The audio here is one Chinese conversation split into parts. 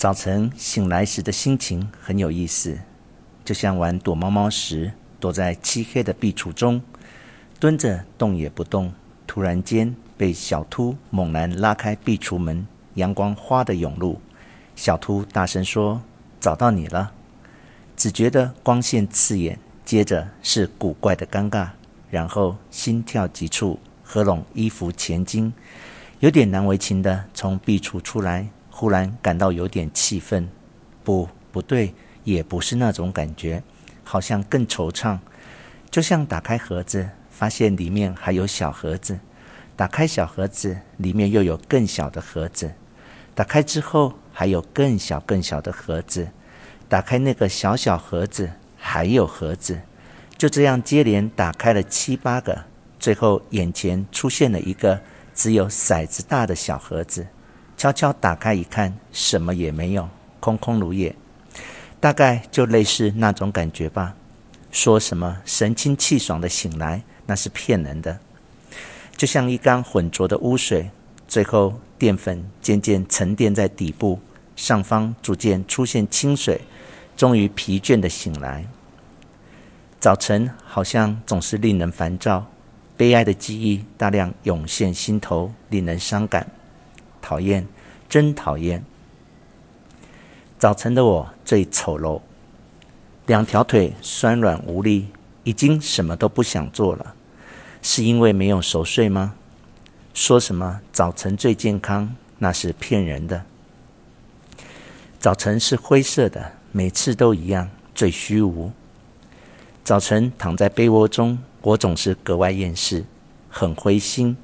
早晨醒来时的心情很有意思，就像玩躲猫猫时，躲在漆黑的壁橱中，蹲着动也不动。突然间被小秃猛然拉开壁橱门，阳光哗的涌入。小秃大声说：“找到你了。”只觉得光线刺眼，接着是古怪的尴尬，然后心跳急促，合拢衣服前襟，有点难为情的从壁橱出来。忽然感到有点气愤，不，不对，也不是那种感觉，好像更惆怅，就像打开盒子，发现里面还有小盒子，打开小盒子，里面又有更小的盒子，打开之后还有更小更小的盒子，打开那个小小盒子，还有盒子，就这样接连打开了七八个，最后眼前出现了一个只有骰子大的小盒子。悄悄打开一看，什么也没有，空空如也。大概就类似那种感觉吧。说什么神清气爽的醒来，那是骗人的。就像一缸浑浊的污水，最后淀粉渐渐沉淀在底部，上方逐渐出现清水，终于疲倦的醒来。早晨好像总是令人烦躁，悲哀的记忆大量涌现心头，令人伤感。讨厌，真讨厌！早晨的我最丑陋，两条腿酸软无力，已经什么都不想做了。是因为没有熟睡吗？说什么早晨最健康，那是骗人的。早晨是灰色的，每次都一样，最虚无。早晨躺在被窝中，我总是格外厌世，很灰心。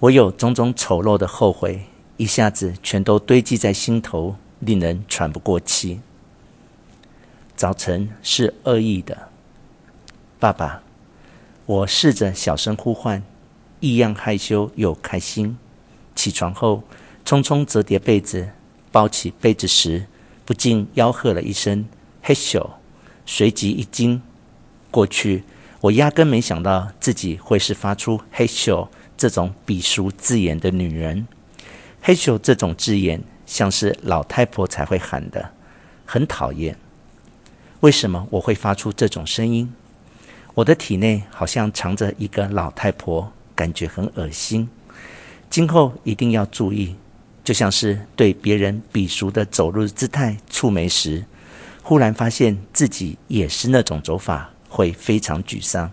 我有种种丑陋的后悔，一下子全都堆积在心头，令人喘不过气。早晨是恶意的，爸爸，我试着小声呼唤，异样害羞又开心。起床后，匆匆折叠被子，抱起被子时，不禁吆喝了一声“嘿咻”，随即一惊。过去我压根没想到自己会是发出“嘿咻”。这种鄙俗字眼的女人，嘿咻这种字眼像是老太婆才会喊的，很讨厌。为什么我会发出这种声音？我的体内好像藏着一个老太婆，感觉很恶心。今后一定要注意，就像是对别人鄙俗的走路姿态蹙眉时，忽然发现自己也是那种走法，会非常沮丧。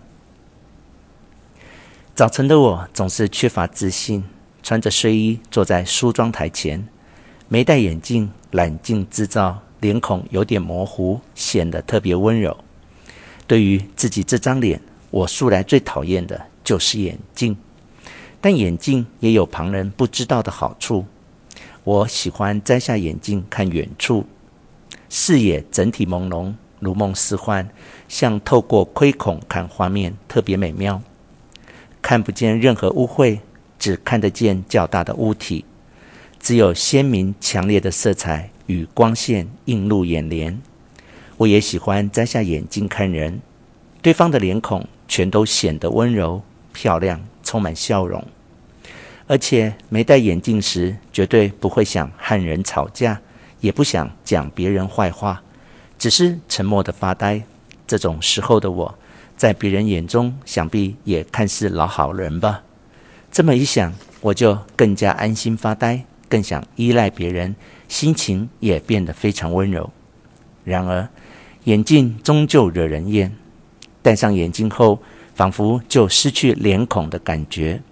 早晨的我总是缺乏自信，穿着睡衣坐在梳妆台前，没戴眼镜，冷镜制造，脸孔有点模糊，显得特别温柔。对于自己这张脸，我素来最讨厌的就是眼镜，但眼镜也有旁人不知道的好处。我喜欢摘下眼镜看远处，视野整体朦胧，如梦似幻，像透过窥孔看画面，特别美妙。看不见任何污秽，只看得见较大的物体，只有鲜明强烈的色彩与光线映入眼帘。我也喜欢摘下眼镜看人，对方的脸孔全都显得温柔、漂亮，充满笑容。而且没戴眼镜时，绝对不会想和人吵架，也不想讲别人坏话，只是沉默的发呆。这种时候的我。在别人眼中，想必也看似老好人吧。这么一想，我就更加安心发呆，更想依赖别人，心情也变得非常温柔。然而，眼镜终究惹人厌。戴上眼镜后，仿佛就失去脸孔的感觉。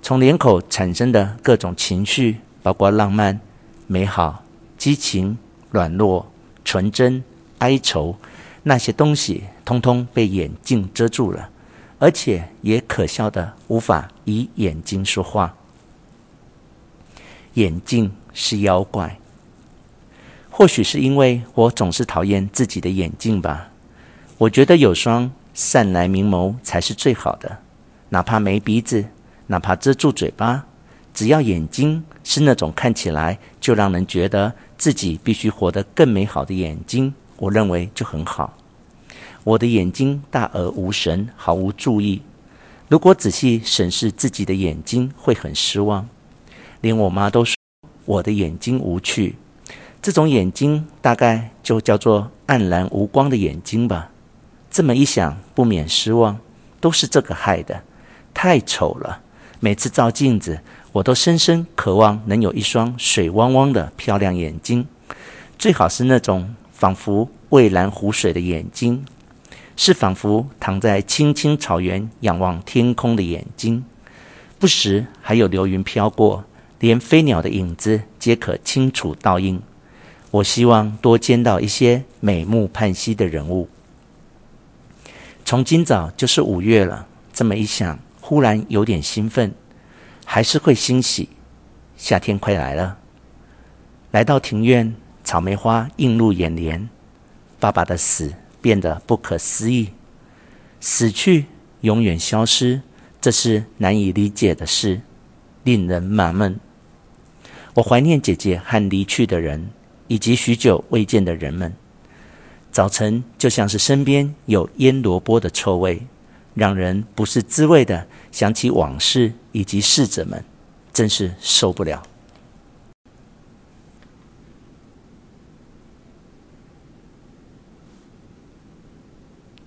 从脸口产生的各种情绪，包括浪漫、美好、激情、软弱、纯真、哀愁。那些东西通通被眼镜遮住了，而且也可笑的无法以眼睛说话。眼镜是妖怪，或许是因为我总是讨厌自己的眼镜吧。我觉得有双善来明眸才是最好的，哪怕没鼻子，哪怕遮住嘴巴，只要眼睛是那种看起来就让人觉得自己必须活得更美好的眼睛。我认为就很好。我的眼睛大而无神，毫无注意。如果仔细审视自己的眼睛，会很失望。连我妈都说我的眼睛无趣。这种眼睛大概就叫做黯然无光的眼睛吧。这么一想，不免失望，都是这个害的，太丑了。每次照镜子，我都深深渴望能有一双水汪汪的漂亮眼睛，最好是那种仿佛蔚蓝湖水的眼睛，是仿佛躺在青青草原仰望天空的眼睛，不时还有流云飘过，连飞鸟的影子皆可清楚倒映。我希望多见到一些美目盼兮的人物。从今早就是五月了，这么一想，忽然有点兴奋，还是会欣喜。夏天快来了，来到庭院，草莓花映入眼帘。爸爸的死变得不可思议，死去，永远消失，这是难以理解的事，令人纳闷。我怀念姐姐和离去的人，以及许久未见的人们。早晨就像是身边有腌萝卜的臭味，让人不是滋味的想起往事以及逝者们，真是受不了。